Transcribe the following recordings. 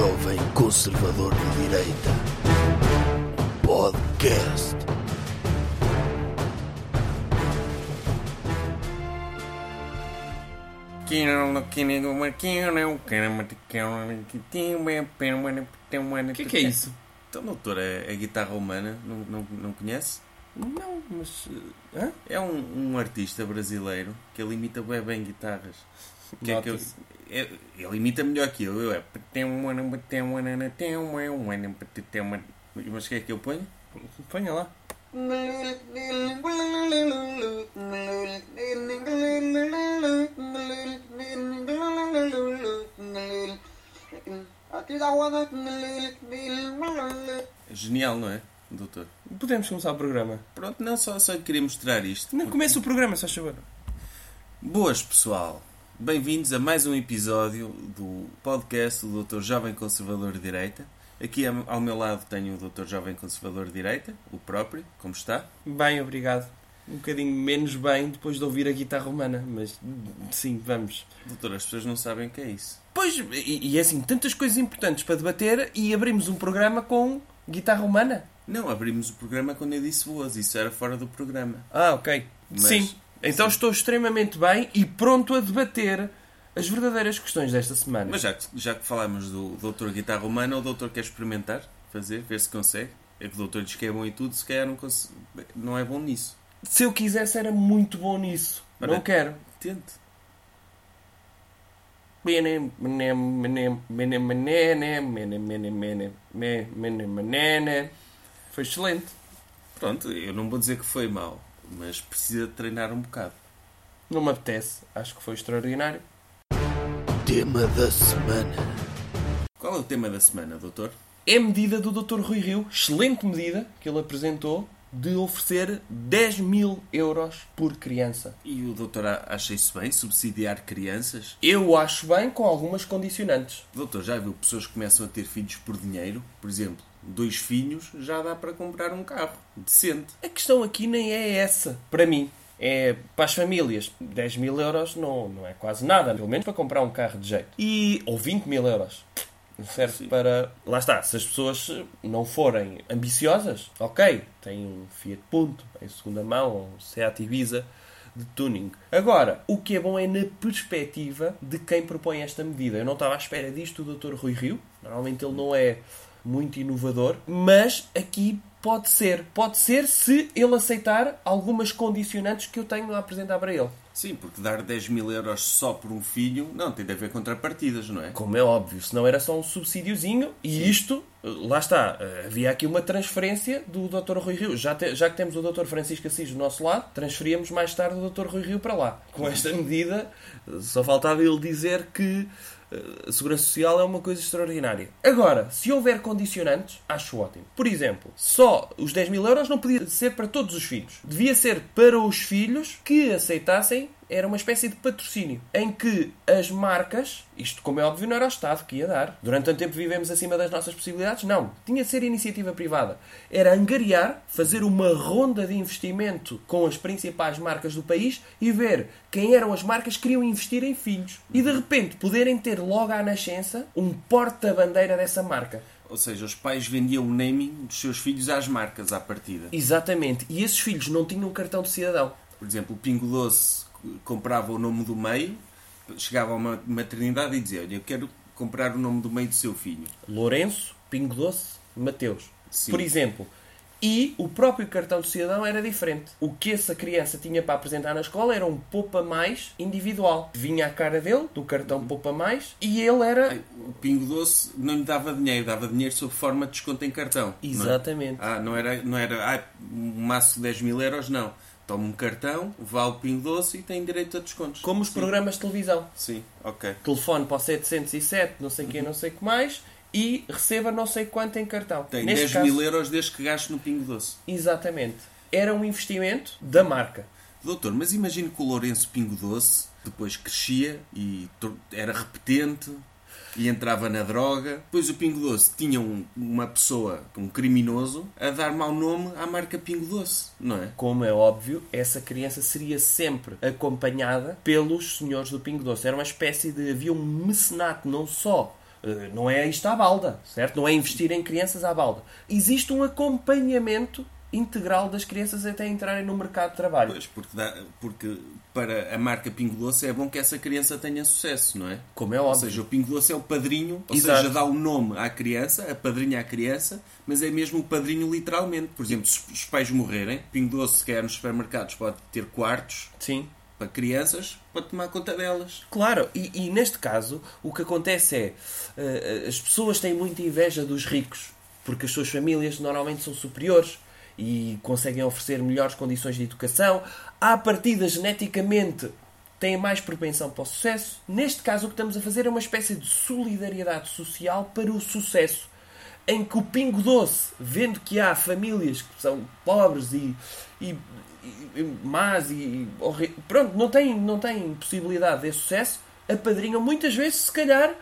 Jovem Conservador de Direita. Podcast. O que, que é isso? Então, doutor, é, é guitarra humana, não, não, não conhece? Não, mas. eh, Hã? É um, um artista brasileiro que ele imita bem, bem guitarras. Que é que eu, Ele imita melhor que eu. eu é... Mas o que é que eu ponho? Ponha lá. Genial, não é, doutor? Podemos começar o programa. Pronto, não, só, só queria mostrar isto. Não começa o programa, se faz favor. Boas, pessoal. Bem-vindos a mais um episódio do podcast do Dr. Jovem Conservador de Direita. Aqui ao meu lado tenho o Dr. Jovem Conservador de Direita, o próprio. Como está? Bem, obrigado. Um bocadinho menos bem depois de ouvir a guitarra humana, mas sim, vamos. Doutor, as pessoas não sabem o que é isso. Pois, e, e é assim, tantas coisas importantes para debater e abrimos um programa com guitarra humana. Não, abrimos o programa quando eu disse boas. Isso era fora do programa. Ah, ok. Mas- sim. Então estou extremamente bem e pronto a debater as verdadeiras questões desta semana. Mas já que, já que falámos do Doutor Guitarra Humana, o Doutor quer experimentar, fazer, ver se consegue. É que o Doutor diz que é bom e tudo, se calhar não, cons- não é bom nisso. Se eu quisesse era muito bom nisso. Ora. Não quero. Tente. Foi excelente. Pronto, eu não vou dizer que foi mau, mas precisa de treinar um bocado. Não me apetece. Acho que foi extraordinário. Tema da semana. Qual é o tema da semana, Doutor? É a medida do Dr. Rui Rio, excelente medida que ele apresentou, de oferecer 10 mil euros por criança. E o Doutor acha isso bem? Subsidiar crianças? Eu acho bem com algumas condicionantes. Doutor, já viu pessoas que começam a ter filhos por dinheiro? Por exemplo, dois filhos já dá para comprar um carro decente. A questão aqui nem é essa, para mim. É para as famílias. 10 mil euros não, não é quase nada, pelo menos para comprar um carro de jeito. E, ou 20 mil euros. Serve Sim. para. Lá está, se as pessoas não forem ambiciosas, ok, tem um Fiat Punto em segunda mão, ou um Seat Ibiza de tuning. Agora, o que é bom é na perspectiva de quem propõe esta medida. Eu não estava à espera disto do Dr. Rui Rio, normalmente ele não é muito inovador, mas aqui pode ser. Pode ser se ele aceitar algumas condicionantes que eu tenho a apresentar para ele. Sim, porque dar 10 mil euros só por um filho, não, tem de haver contrapartidas, não é? Como é óbvio, senão era só um subsídiozinho e isto, lá está, eh, havia aqui uma transferência do Dr. Rui Rio. Já, te- já que temos o Dr. Francisco Assis do nosso lado, transferíamos mais tarde o Dr. Rui Rio para lá. Com esta medida, eh, só faltava ele dizer que eh, a Segurança Social é uma coisa extraordinária. Agora, se houver condicionantes, acho ótimo. Por exemplo, só os 10 mil euros não podia ser para todos os filhos. Devia ser para os filhos que aceitassem era uma espécie de patrocínio em que as marcas, isto como é óbvio não era o Estado que ia dar, durante tanto tempo vivemos acima das nossas possibilidades, não, tinha de ser iniciativa privada. Era angariar, fazer uma ronda de investimento com as principais marcas do país e ver quem eram as marcas que queriam investir em filhos. E de repente poderem ter logo à nascença um porta-bandeira dessa marca. Ou seja, os pais vendiam o naming dos seus filhos às marcas à partida. Exatamente. E esses filhos não tinham cartão de cidadão. Por exemplo, o Pingo Doce comprava o nome do meio, chegava a uma maternidade e dizia: Olha, eu quero comprar o nome do meio do seu filho. Lourenço, Pingo Doce, Mateus. Sim. Por exemplo. E o próprio cartão de cidadão era diferente. O que essa criança tinha para apresentar na escola era um poupa mais individual. Vinha a cara dele, do cartão poupa mais, e ele era. Ai, O Pingo Doce não lhe dava dinheiro, dava dinheiro sob forma de desconto em cartão. não é? Exatamente. Ah, não era, não era ah, um maço de 10 mil euros, não. Toma um cartão, vá ao Pingo Doce e tem direito a descontos. Como os Sim. programas de televisão. Sim, ok. Telefone para o 707, não sei o que, não sei o que mais, e receba não sei quanto em cartão. Tem Neste 10 caso- mil euros desde que gaste no Pingo Doce. Exatamente. Era um investimento da marca. Doutor, mas imagino que o Lourenço Pingo Doce depois crescia e era repetente e entrava na droga. Depois o Pingo Doce tinha um- uma pessoa, um criminoso, a dar mau nome à marca Pingo Doce, não é? Como é óbvio, essa criança seria sempre acompanhada pelos senhores do Pingo Doce. Era uma espécie de. havia um mecenato não só Eh, Não é isto à balda, certo? Não é investir em crianças à balda. Existe um acompanhamento integral das crianças até entrarem no mercado de trabalho. Pois, porque, dá- porque para a marca Pingo Doce é bom que essa criança tenha sucesso, não é? Como é Ou óbvio. seja, o Pingo Doce é o padrinho, ou Exato. seja, dá o nome à criança, a padrinha à criança, mas é mesmo o padrinho literalmente. Por exemplo, se os pais morrerem, Pingo Doce, se quer nos supermercados, pode ter quartos Sim. para crianças para tomar conta delas. Claro, e, e neste caso o que acontece é eh, as pessoas têm muita inveja dos ricos porque as suas famílias normalmente são superiores e conseguem oferecer melhores condições de educação. À partida, geneticamente, têm mais propensão para o sucesso. Neste caso, o que estamos a fazer é uma espécie de solidariedade social para o sucesso. Em que o Pingo Doce, vendo que há famílias que são pobres e, e, e- e más e pronto, não têm, não têm possibilidade de sucesso, apadrinham muitas vezes, se calhar,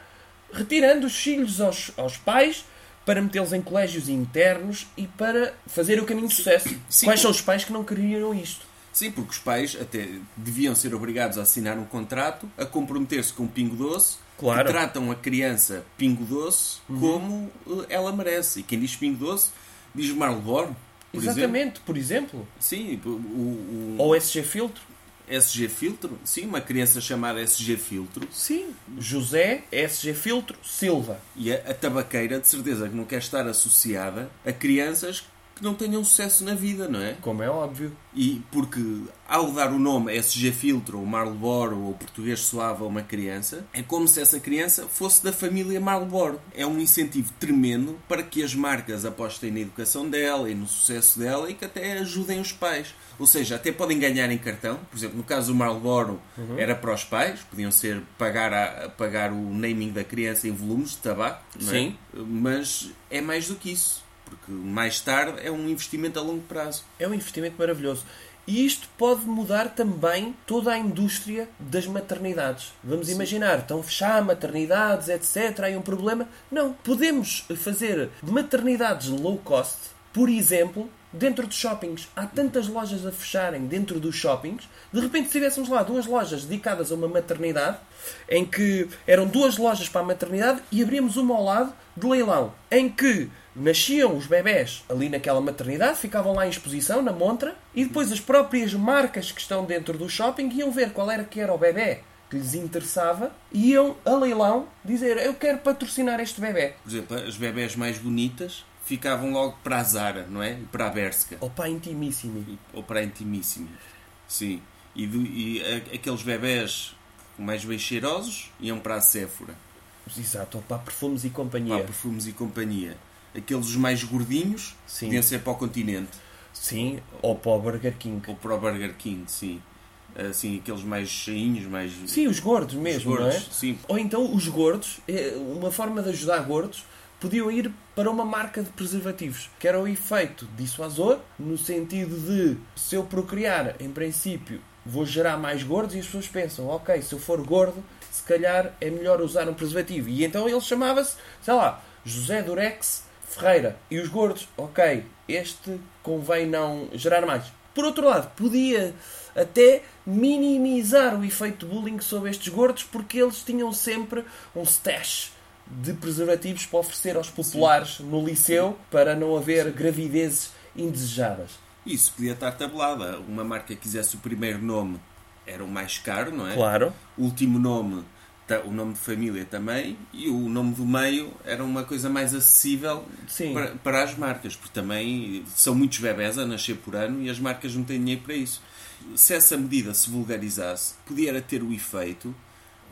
retirando os filhos aos, aos pais para metê-los em colégios internos e para fazer o caminho de sucesso. Sim. Quais são os pais que não queriam isto? Sim, porque os pais até deviam ser obrigados a assinar um contrato, a comprometer-se com o Pingo Doce, Claro. Uhum. que tratam a criança Pingo Doce como eh, ela merece. E quem diz Pingo Doce diz Marlboro, por exemplo. Exatamente, por exemplo. Sim, o, o, Ou SG Filtro. SG Filtro. Sim, uma criança chamada SG Filtro. Sim. José SG Filtro Silva. E a, a tabaqueira, de certeza, que não quer estar associada a crianças que não tenham sucesso na vida, não é? Como é óbvio. E porque ao dar o nome SG Filtro, ou Marlboro, ou Português Suave a uma criança, é como se essa criança fosse da família Marlboro. É um incentivo tremendo para que as marcas apostem na educação dela e no sucesso dela e que até ajudem os pais. Ou seja, até podem ganhar em cartão. Por exemplo, no caso do Marlboro, era para os pais, podiam ser pagar, a, pagar o naming da criança em volumes de tabaco, é? Sim. mas é mais do que isso. Porque mais tarde é um investimento a longo prazo. É um investimento maravilhoso. E isto pode mudar também toda a indústria das maternidades. Vamos imaginar, estão a fechar maternidades, etc. Há um problema. Não. Podemos fazer maternidades low cost, por exemplo, dentro dos shoppings. Há tantas lojas a fecharem dentro dos shoppings. De repente, se tivéssemos lá duas lojas dedicadas a uma maternidade, em que eram duas lojas para a maternidade e abríamos uma ao lado de leilão, em que nasciam os bebés ali naquela maternidade, ficavam lá em exposição, na montra, e depois as próprias marcas que estão dentro do shopping iam ver qual era que era o bebê que lhes interessava e iam a leilão dizer eu quero patrocinar este bebê. Por exemplo, as bebés mais bonitas ficavam logo para a Zara, não é? Para a Berska. Opa, intimíssimo. Ou para a Intimissimo. Sim. E, do- e a- aqueles bebés mais bem cheirosos iam para a Sephora. Exato, opa, perfumes e Para companhia. perfumes e companhia. Aqueles os mais gordinhos Sim. podiam ser para o continente. Sim, ou para o Burger King. Ou para o Burger King, sim. Assim, aqueles mais cheinhos, mais... Sim, os gordos mesmo, gordos, não é? sim. Ou então os gordos, eh, uma forma de ajudar gordos, podiam ir para uma marca de preservativos, que era o efeito dissuasor, no sentido de se eu procriar, em princípio, vou gerar mais gordos e as pessoas pensam, ok, se eu for gordo, se calhar é melhor usar um preservativo. E então ele chamava-se, sei lá, José Durex Ferreira. E os gordos, ok, este convém não gerar mais. Por outro lado, podia até minimizar o efeito de bullying sobre estes gordos porque eles tinham sempre um stash de preservativos para oferecer aos populares no liceu para não haver gravidezes indesejadas. Isso podia estar tabelada. Uma marca que quisesse o primeiro nome era o mais caro, não é? Claro. O último nome, o nome de família também, e o nome do meio era uma coisa mais acessível para, para as marcas, porque também são muitos bebés a nascer por ano e as marcas não têm dinheiro para isso. Se essa medida se vulgarizasse, podia ter o efeito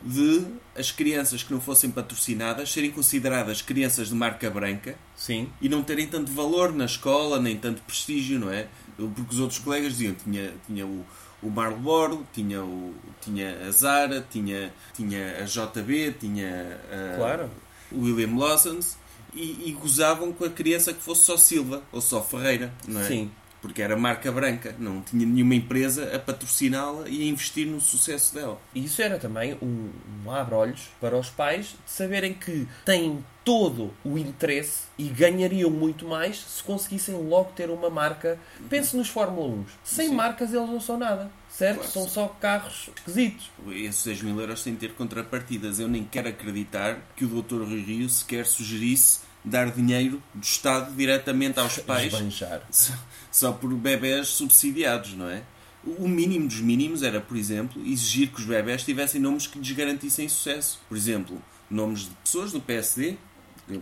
de as crianças que não fossem patrocinadas serem consideradas crianças de marca branca Sim. e não terem tanto valor na escola, nem tanto prestígio, não é? Porque os outros colegas diziam tinha, tinha o, o Marlboro, tinha, o, tinha a Zara, tinha, tinha a JB, tinha a, Claro. o William Lawson's e, e gozavam com a criança que fosse só Silva ou só Ferreira, não é? Sim. Porque era marca branca, não tinha nenhuma empresa a patrociná-la e a investir no sucesso dela. E isso era também um, um abre-olhos para os pais de saberem que têm todo o interesse e ganhariam muito mais se conseguissem logo ter uma marca. Pense nos Fórmula 1. Sem Sim. marcas eles não são nada. certo? Claro. São só carros esquisitos. Esses 6 mil euros têm de ter contrapartidas. Eu nem quero acreditar que o Dr. Rui Rio sequer sugerisse dar dinheiro do Estado diretamente aos pais Esbanjar. só, só por bebés subsidiados, não é? O mínimo dos mínimos era, por exemplo, exigir que os bebés tivessem nomes que lhes garantissem sucesso. Por exemplo, nomes de pessoas do PSD.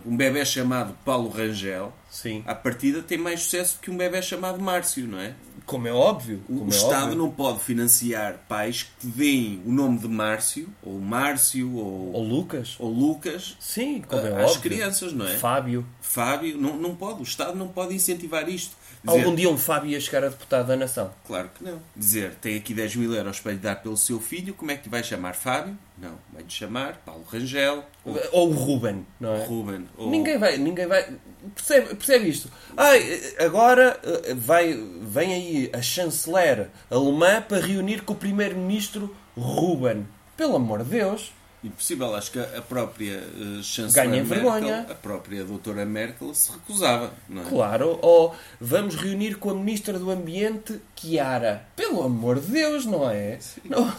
Um bebê chamado Paulo Rangel, Sim. à partida, tem mais sucesso que um bebê chamado Márcio, não é? Como é óbvio. O, como o é Estado óbvio. não pode financiar pais que deem o nome de Márcio, ou Márcio, ou, Ou Lucas. ou Lucas Sim, como é às óbvio. crianças, não é? Fábio. Fábio, não, não pode. O Estado não pode incentivar isto. Dizer, Algum dia um Fábio ia chegar a deputado da nação. Claro que não. Dizer, tem aqui 10 mil euros para lhe dar pelo seu filho, como é que vai chamar Fábio? Não, vai-lhe chamar Paulo Rangel, ou Ou Ruben, não é? Ruben, ou... Ninguém vai, ninguém vai. Percebe, percebe isto? Ai, agora eh, vai, vem aí a chanceler alemã para reunir com o primeiro-ministro Ruben. Pelo amor de Deus. Impossível, acho que a própria uh, chanceler Ganha Merkel, vergonha. a própria doutora Merkel se recusava, não é? Claro. Ou vamos reunir com a ministra do Ambiente, Chiara. Pelo amor de Deus, não é? Não,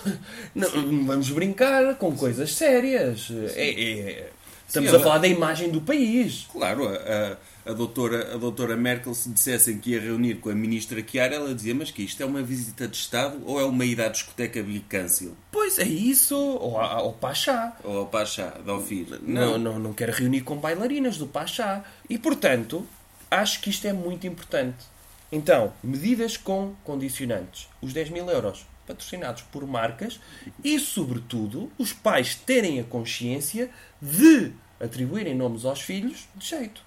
não, vamos brincar com coisas sérias. É, é- estamos Sim, a ela- falar da imagem do país. Claro, a, a, doutora, a doutora Merkel, se dissessem que ia reunir com a ministra Chiara, ela dizia, mas que isto é uma visita de Estado ou é uma ida à discoteca Big Cancel? Pois é isso. Ou, a- ou Pachá. Ou ao Pachá, de Ofir? Não, não, não quero reunir com bailarinas do Pachá. E, portanto, acho que isto é muito importante. Então, medidas com condicionantes. Os 10 mil euros patrocinados por marcas e, sobretudo, os pais terem a consciência de atribuírem nomes aos filhos de jeito.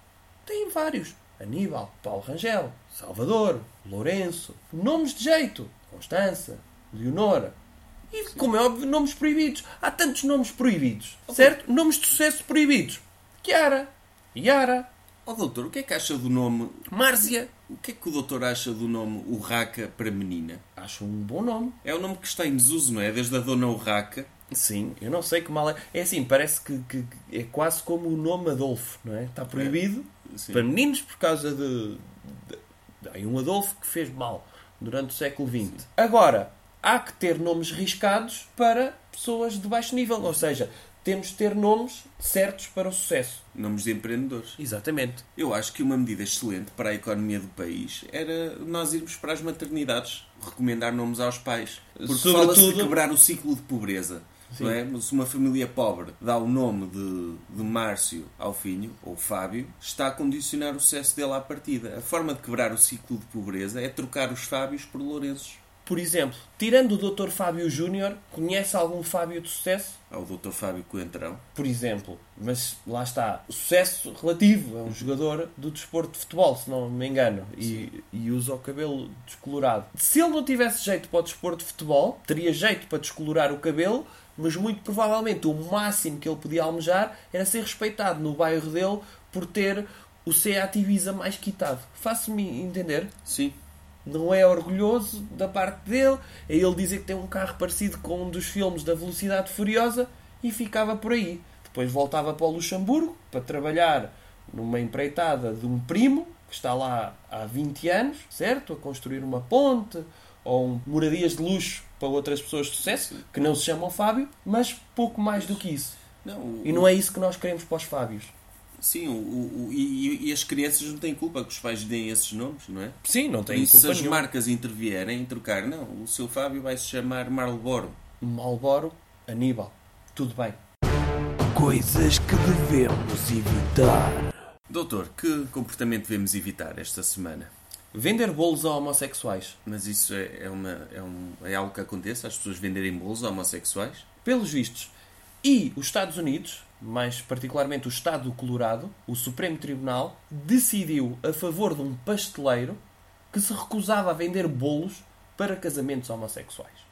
Têm vários. Aníbal, Paulo Rangel, Salvador, Lourenço. Nomes de jeito. Constança, Leonora. E, como é óbvio, nomes proibidos. Há tantos nomes proibidos. Certo? Nomes de sucesso proibidos. Chiara. Yara. Ó doutor, o que é que acha do nome... Márcia. O que é que o doutor acha do nome Urraca para menina? Acho um bom nome. É o nome que está em desuso, não é? Desde a dona Urraca. Sim, eu não sei que mal é. É assim, parece que, que- é quase como o nome Adolfo, não é? Está proibido Sim. para meninos por causa de. de, de há um Adolfo que fez mal durante o século XX. Agora, há que ter nomes riscados para pessoas de baixo nível, ou seja, temos de ter nomes certos para o sucesso. Nomes de empreendedores. Exatamente. Eu acho que uma medida excelente para a economia do país era nós irmos para as maternidades recomendar nomes aos pais. Porque Sobretudo- fala-se de quebrar o ciclo de pobreza. Não é? Mas Se uma família pobre dá o nome de, de Márcio ao filho, ou Fábio, está a condicionar o sucesso dele à partida. A forma de quebrar o ciclo de pobreza é trocar os Fábios por Lourenços. Por exemplo, tirando o Dr. Fábio Júnior, conhece algum Fábio de sucesso? Ao Dr. Fábio Coentrão. Por exemplo, mas lá está, sucesso relativo, é um jogador do desporto de futebol, se não me engano, e, e usa o cabelo descolorado. Se ele não tivesse jeito para o desporto de futebol, teria jeito para descolorar o cabelo, mas muito provavelmente o máximo que ele podia almejar era ser respeitado no bairro dele por ter o Seat Ibiza mais quitado. Faço-me entender? Sim. Não é orgulhoso da parte dele, é ele dizer que tem um carro parecido com um dos filmes da Velocidade Furiosa e ficava por aí. Depois voltava para o Luxemburgo para trabalhar numa empreitada de um primo que está lá há 20 anos, certo? A construir uma ponte ou moradias de luxo para outras pessoas de sucesso que não se chamam Fábio, mas pouco mais do que isso. Não, o- E não é isso que nós queremos para os Fábios. Sim, o, o- o- e, e as crianças não têm culpa que os pais deem esses nomes, não é? Sim, não Por isso, se as marcas intervierem em trocar, não, o seu Fábio vai se chamar Marlboro. Malboro, Aníbal. Tudo bem. Coisas que devemos evitar. Doutor, que comportamento devemos evitar esta semana? Vender bolos a homossexuais. Mas isso é, é uma, é, um, é algo que acontece? As pessoas venderem bolos a homossexuais? Pelos vistos. E os Estados Unidos, mais particularmente o Estado do Colorado, o Supremo Tribunal, decidiu a favor de um pasteleiro que se recusava a vender bolos para casamentos homossexuais.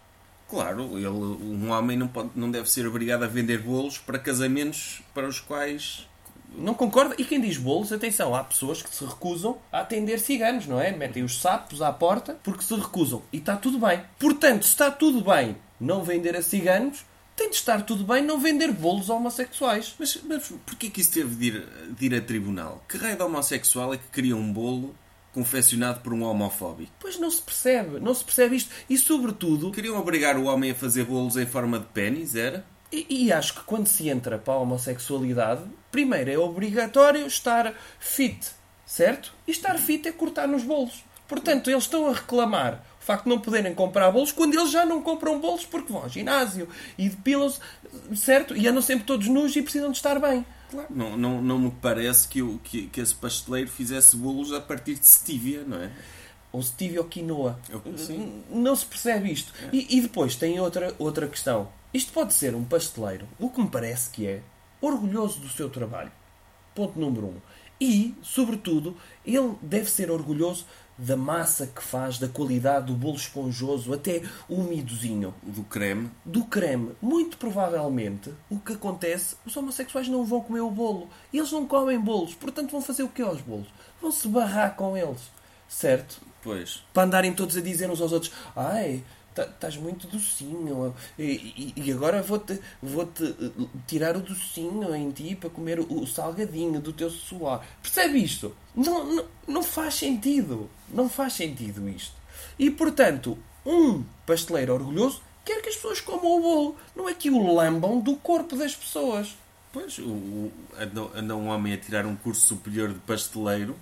Claro, ele, um homem não, pode, não deve ser obrigado a vender bolos para casamentos para os quais. Não concorda? E quem diz bolos, atenção, há pessoas que se recusam a atender ciganos, não é? Metem os sapos à porta porque se recusam. E está tudo bem. Portanto, se está tudo bem não vender a ciganos, tem de estar tudo bem não vender bolos a homossexuais. Mas, mas porquê que isso teve de ir, de ir a tribunal? Que raio de homossexual é que queria um bolo confeccionado por um homofóbico. Pois não se percebe, não se percebe isto. E sobretudo, Queriam obrigar o homem a fazer bolos em forma de pênis, era? e, e acho que quando se entra para a homossexualidade, primeiro é obrigatório estar fit, certo? E estar fit é cortar nos bolos. Portanto, eles estão a reclamar facto de não poderem comprar bolos quando eles já não compram bolos porque vão ao ginásio e depilam-se, certo? E andam sempre todos nus e precisam de estar bem. Claro. Não, não, não me parece que, o, que, que esse pasteleiro fizesse bolos a partir de stevia, não é? Ou stevia ou quinoa. Eu- sim. Não se percebe isto. E, e depois tem outra, outra questão. Isto pode ser um pasteleiro, o que me parece que é, orgulhoso do seu trabalho. Ponto número um. E, sobretudo, ele deve ser orgulhoso da massa que faz, da qualidade do bolo esponjoso, até umidozinho. Do creme. Do creme. Muito provavelmente, o que acontece, os homossexuais não vão comer o bolo. Eles não comem bolos. Portanto, vão fazer o que aos bolos? Vão se barrar com eles. Certo? Pois. para andarem todos a dizer uns aos outros: Ai, estás muito docinho, e, e- agora vou-te vou -te, eh, tirar o docinho em ti para comer o, salgadinho do teu suor. Percebe isto? Não, não, não faz sentido. Não faz sentido isto. E portanto, um pasteleiro orgulhoso quer que as pessoas comam o bolo, não é que o lambam do corpo das pessoas. Pois, o, anda um homem a tirar um curso superior de pasteleiro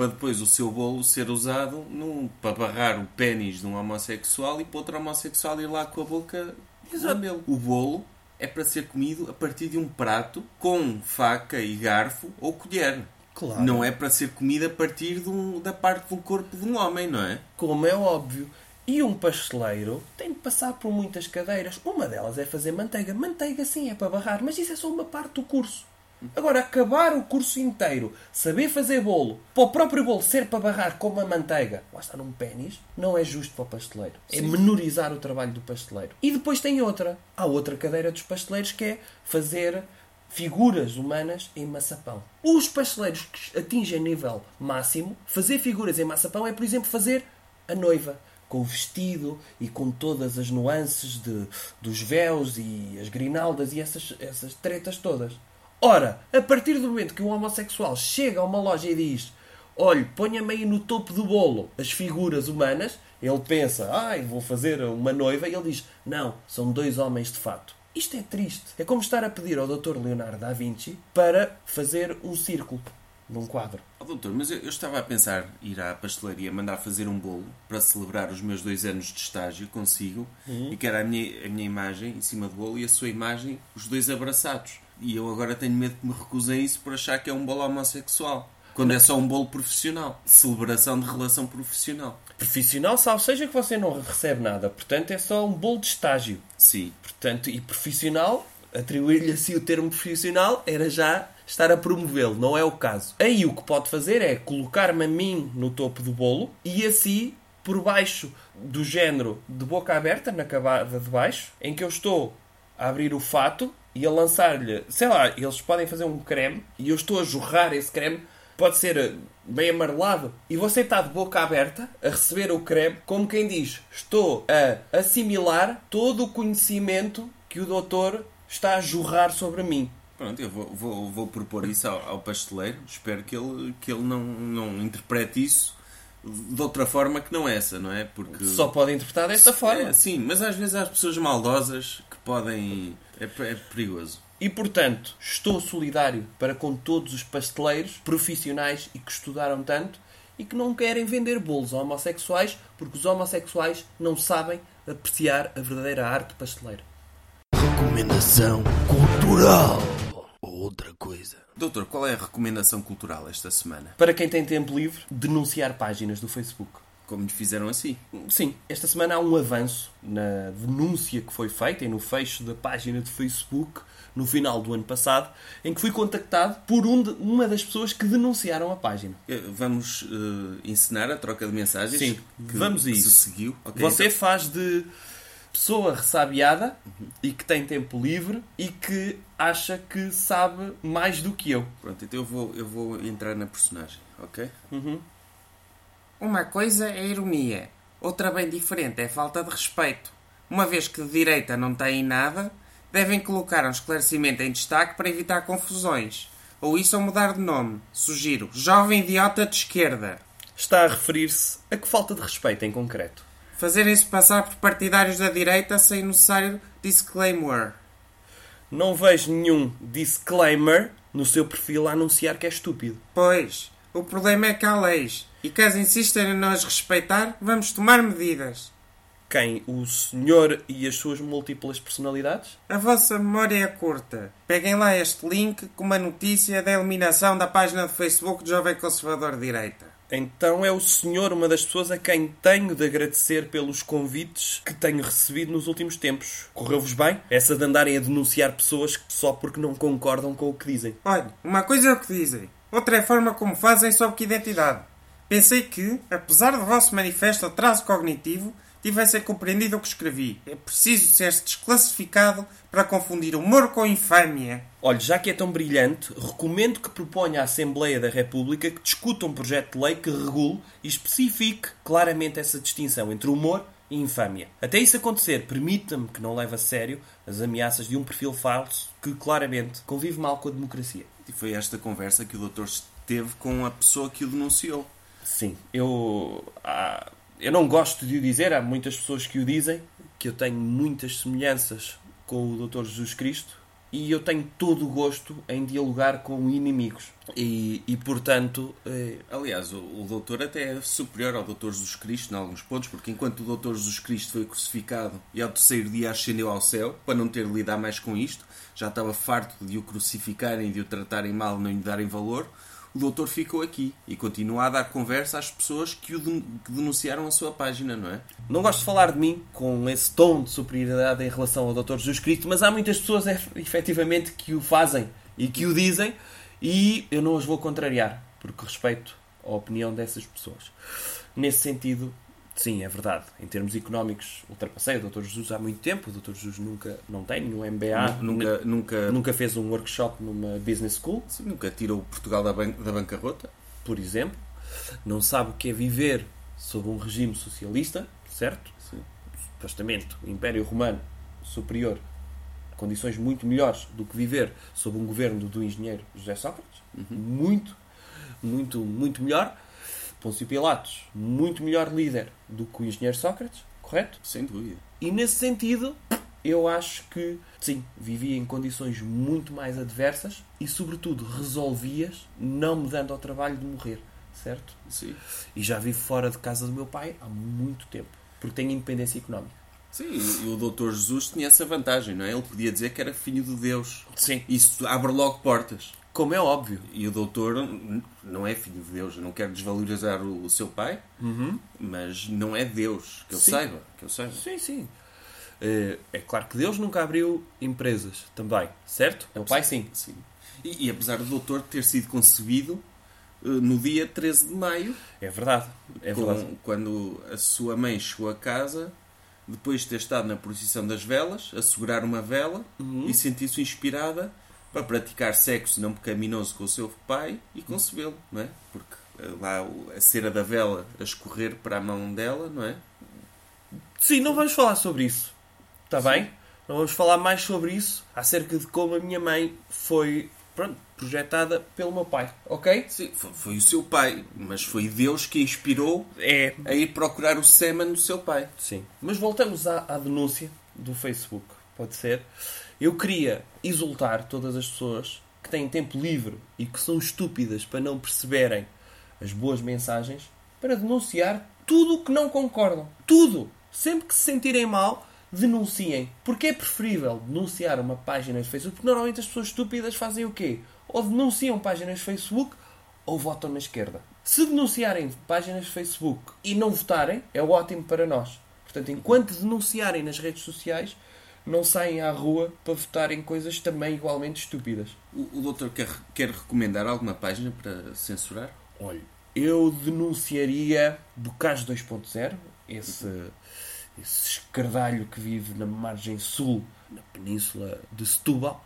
para depois o seu bolo ser usado num, para barrar o pênis de um homossexual e para outro homossexual ir lá com a boca lambê-lo. O bolo é para ser comido a partir de um prato com faca e garfo ou colher. Claro. Não é para ser comido a partir de um- da parte do corpo de um homem, não é? Como é óbvio. E um pasteleiro tem de passar por muitas cadeiras. Uma delas é fazer manteiga. Manteiga sim é para barrar, mas isso é só uma parte do curso. Agora, acabar o curso inteiro, saber fazer bolo, para o próprio bolo ser para barrar como a manteiga, lá está num pênis, não é justo para o pasteleiro. É menorizar o trabalho do pasteleiro. E depois tem outra. Há outra cadeira dos pasteleiros que é fazer figuras humanas em maçapão. Os pasteleiros que atingem nível máximo, fazer figuras em maçapão é, por exemplo, fazer a noiva com o vestido e com todas as nuances de, dos véus e as grinaldas e essas, essas tretas todas. Ora, a partir do momento que um homossexual chega a uma loja e diz olhe, ponha-me aí no topo do bolo as figuras humanas, ele pensa, ai, vou fazer uma noiva, e ele diz, não, são dois homens de fato. Isto é triste. É como estar a pedir ao Dr. Leonardo da Vinci para fazer um círculo num quadro. Oh, doutor, mas eu, eu estava a pensar ir à pastelaria mandar fazer um bolo para celebrar os meus dois anos de estágio consigo e que era a minha, a minha imagem em cima do bolo e a sua imagem, os dois abraçados. E eu agora tenho medo que me recusem isso por achar que é um bolo homossexual. Quando é só um bolo profissional. Celebração de relação profissional. Profissional, salvo seja que você não recebe nada. Portanto, é só um bolo de estágio. Sim. Portanto, e profissional, atribuir-lhe assim o termo profissional era já estar a promovê-lo, não é o caso. Aí o que pode fazer é colocar-me a mim no topo do bolo e assim, por baixo do género de boca aberta, na camada de baixo, em que eu estou a abrir o fato e a lançar-lhe, sei lá, eles podem fazer um creme e eu estou a jorrar esse creme, pode ser bem amarelado, e você está de boca aberta a receber o creme, como quem diz, estou a assimilar todo o conhecimento que o doutor está a jorrar sobre mim. Pronto, eu vou, vou, vou propor isso ao, ao pasteleiro. Espero que ele, que ele não, não interprete isso de outra forma que não essa, não é? Porque Só pode interpretar desta forma. É, sim, mas às vezes há pessoas maldosas que podem. É, é perigoso. E portanto, estou solidário para com todos os pasteleiros profissionais e que estudaram tanto e que não querem vender bolos a homossexuais porque os homossexuais não sabem apreciar a verdadeira arte pasteleira. Recomendação cultural. Ou outra coisa. Doutor, qual é a recomendação cultural esta semana? Para quem tem tempo livre, denunciar páginas do Facebook. Como lhe fizeram assim? Sim, esta semana há um avanço na denúncia que foi feita e no fecho da página de Facebook no final do ano passado, em que fui contactado por um de- uma das pessoas que denunciaram a página. Eh, Vamos eh, ensinar a troca de mensagens? Sim, que, vamos a isso. se seguiu. Ok, Você então- faz de pessoa ressabiada e que tem tempo livre e que acha que sabe mais do que eu. Pronto, então eu vou, eu vou entrar na personagem, ok? Uma coisa é ironia, outra bem diferente é falta de respeito. Uma vez que de direita não têm nada, devem colocar um esclarecimento em destaque para evitar confusões. Ou isso ou mudar de nome. Sugiro, jovem idiota de esquerda. está a referir-se a que falta de respeito em concreto? Fazerem-se passar por partidários da direita sem necessário disclaimer. Não vejo nenhum disclaimer no seu perfil a anunciar que é estúpido. Pois, o problema é que há leis. E caso insistem em não as respeitar, vamos tomar medidas. Quem? O senhor e as suas múltiplas personalidades? A vossa memória é curta. Peguem lá este link com uma notícia da eliminação da página do Facebook do Jovem Conservador de Direita. Então é o senhor uma das pessoas a quem tenho de agradecer pelos convites que tenho recebido nos últimos tempos. Correu-vos bem? Essa de andarem a denunciar pessoas só porque não concordam com o que dizem. Olha, uma coisa é o que dizem, outra é a forma como fazem sob que identidade. Pensei que, apesar do vosso manifesto atraso cognitivo, tivessem compreendido o que escrevi. É preciso ser-se desclassificado para confundir humor com infâmia. Olha, já que é tão brilhante, recomendo que proponha à Assembleia da República que discuta um projeto de lei que regule e especifique claramente essa distinção entre humor e infâmia. Até isso acontecer, permita-me que não leve a sério as ameaças de um perfil falso que claramente convive mal com a democracia. E foi esta conversa que o doutor teve com a pessoa que o denunciou. Sim, eu. ah, eu não gosto de o dizer, há muitas pessoas que o dizem, que eu tenho muitas semelhanças com o Dr. Jesus Cristo e eu tenho todo o gosto em dialogar com inimigos. E, e portanto, eh, Aliás, o, o doutor até é superior ao doutor Jesus Cristo em alguns pontos, porque enquanto o doutor Jesus Cristo foi crucificado e ao terceiro dia ascendeu ao céu, para não ter de lidar mais com isto, já estava farto de o crucificarem, de o tratarem mal, não lhe darem valor, o doutor ficou aqui e continua a dar conversa às pessoas que o denunciaram a sua página, não é? não gosto de falar de mim com esse tom de superioridade em relação ao Dr. Jesus Cristo, mas há muitas pessoas ef- efetivamente que o fazem e que o dizem e eu não as vou contrariar, porque respeito a opinião dessas pessoas. Nesse sentido, sim, é verdade. Em termos económicos, ultrapassei o Dr. Jesus há muito tempo. O Dr. Jesus nunca não tem nenhum MBA, nunca, nunca, nunca fez um workshop numa business school, sim, nunca tirou Portugal da, ban da bancarrota. por exemplo. Não sabe o que é viver sob um regime socialista, certo? Sim. supostamente o Império Romano superior condições muito melhores do que viver sob um governo do engenheiro José Sócrates muito muito muito melhor Pôncio Pilatos muito melhor líder do que o engenheiro Sócrates correto Sem dúvida. e nesse sentido eu acho que sim vivia em condições muito mais adversas e sobretudo resolvias não me dando ao trabalho de morrer certo Sim. e já vivo fora de casa do meu pai há muito tempo porque tenho independência económica Sim, e o doutor Jesus tinha essa vantagem, não é? Ele podia dizer que era filho de Deus. sim Isso abre logo portas. Como é óbvio E o doutor não é filho de Deus. Eu não quero desvalorizar o, o seu pai, mas não é Deus. Que eu Sim. saiba. Que eu saiba. Sim, sim. Eh, É claro que Deus nunca abriu empresas também, certo? Meu pai sim. Sim. E, e apesar do doutor ter sido concebido eh, no dia 13 de maio, É verdade. É com- verdade. quando a sua mãe chegou a casa, depois de ter estado na procissão das velas, a segurar uma vela Uhum. e sentiu-se inspirada para praticar sexo não pecaminoso com o seu pai e concebê-lo, não é? Porque eh, lá a cera da vela a escorrer para a mão dela, não é? Sim, não vamos falar sobre isso. Está bem? Não vamos falar mais sobre isso, acerca de como a minha mãe foi pronto, projetada pelo meu pai. Ok? Sim, foi, foi o seu pai, mas foi Deus que a inspirou É. a ir procurar o sêmen do seu pai. Sim. Mas voltamos à, à denúncia do Facebook. Pode ser? Eu queria exultar todas as pessoas que têm tempo livre e que são estúpidas para não perceberem as boas mensagens para denunciar tudo o que não concordam. Tudo! Sempre que se sentirem mal, denunciem. Porque é preferível denunciar uma página de Facebook. Porque normalmente as pessoas estúpidas fazem o quê? Ou denunciam páginas de Facebook ou votam na esquerda. Se denunciarem páginas de Facebook e não votarem, é ótimo para nós. Portanto, enquanto denunciarem nas redes sociais, não saem à rua para votarem coisas também igualmente estúpidas. O, o doutor quer, quer recomendar alguma página para censurar? Olha, eu denunciaria Bocage 2.0, esse, esse escardalho que vive na margem sul, na península de Setúbal,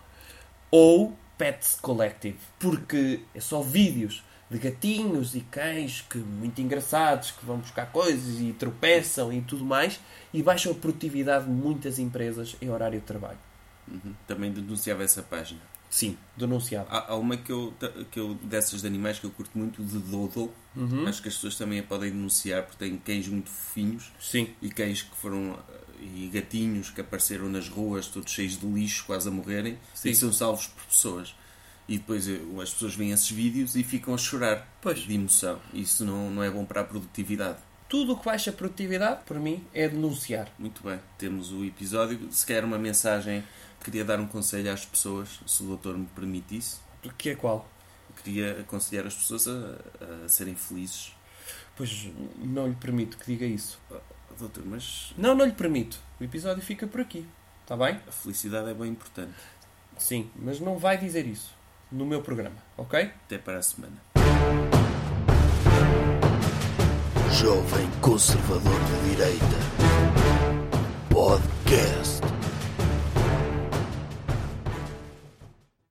ou Pets Collective, porque é só vídeos de gatinhos e cães que muito engraçados, que vão buscar coisas e tropeçam e tudo mais, e baixam a produtividade de muitas empresas em horário de trabalho. Uhum. Também denunciava essa página. Sim, denunciado. Há, há uma que eu, que eu, dessas de animais que eu curto muito, de Dodo. Uhum. Acho que as pessoas também a podem denunciar porque tem cães muito fofinhos Sim. e cães que foram. e gatinhos que apareceram nas ruas, todos cheios de lixo, quase a morrerem, Sim. e são salvos por pessoas. E depois eh, as pessoas veem esses vídeos e ficam a chorar Pois. de emoção. Isso não, não é bom para a produtividade. Tudo o que baixa a produtividade, para mim, é denunciar. Muito bem, temos o episódio. Se quer uma mensagem, queria dar um conselho às pessoas, se o doutor me permitisse. Que é qual? Queria aconselhar as pessoas a, a serem felizes. Pois não lhe permito que diga isso. Oh, doutor, mas Não, não lhe permito. O episódio fica por aqui. Está bem? a felicidade é bem importante. Sim, mas não vai dizer isso no meu programa, ok? Até para a semana. Jovem Conservador de Direita. Podcast.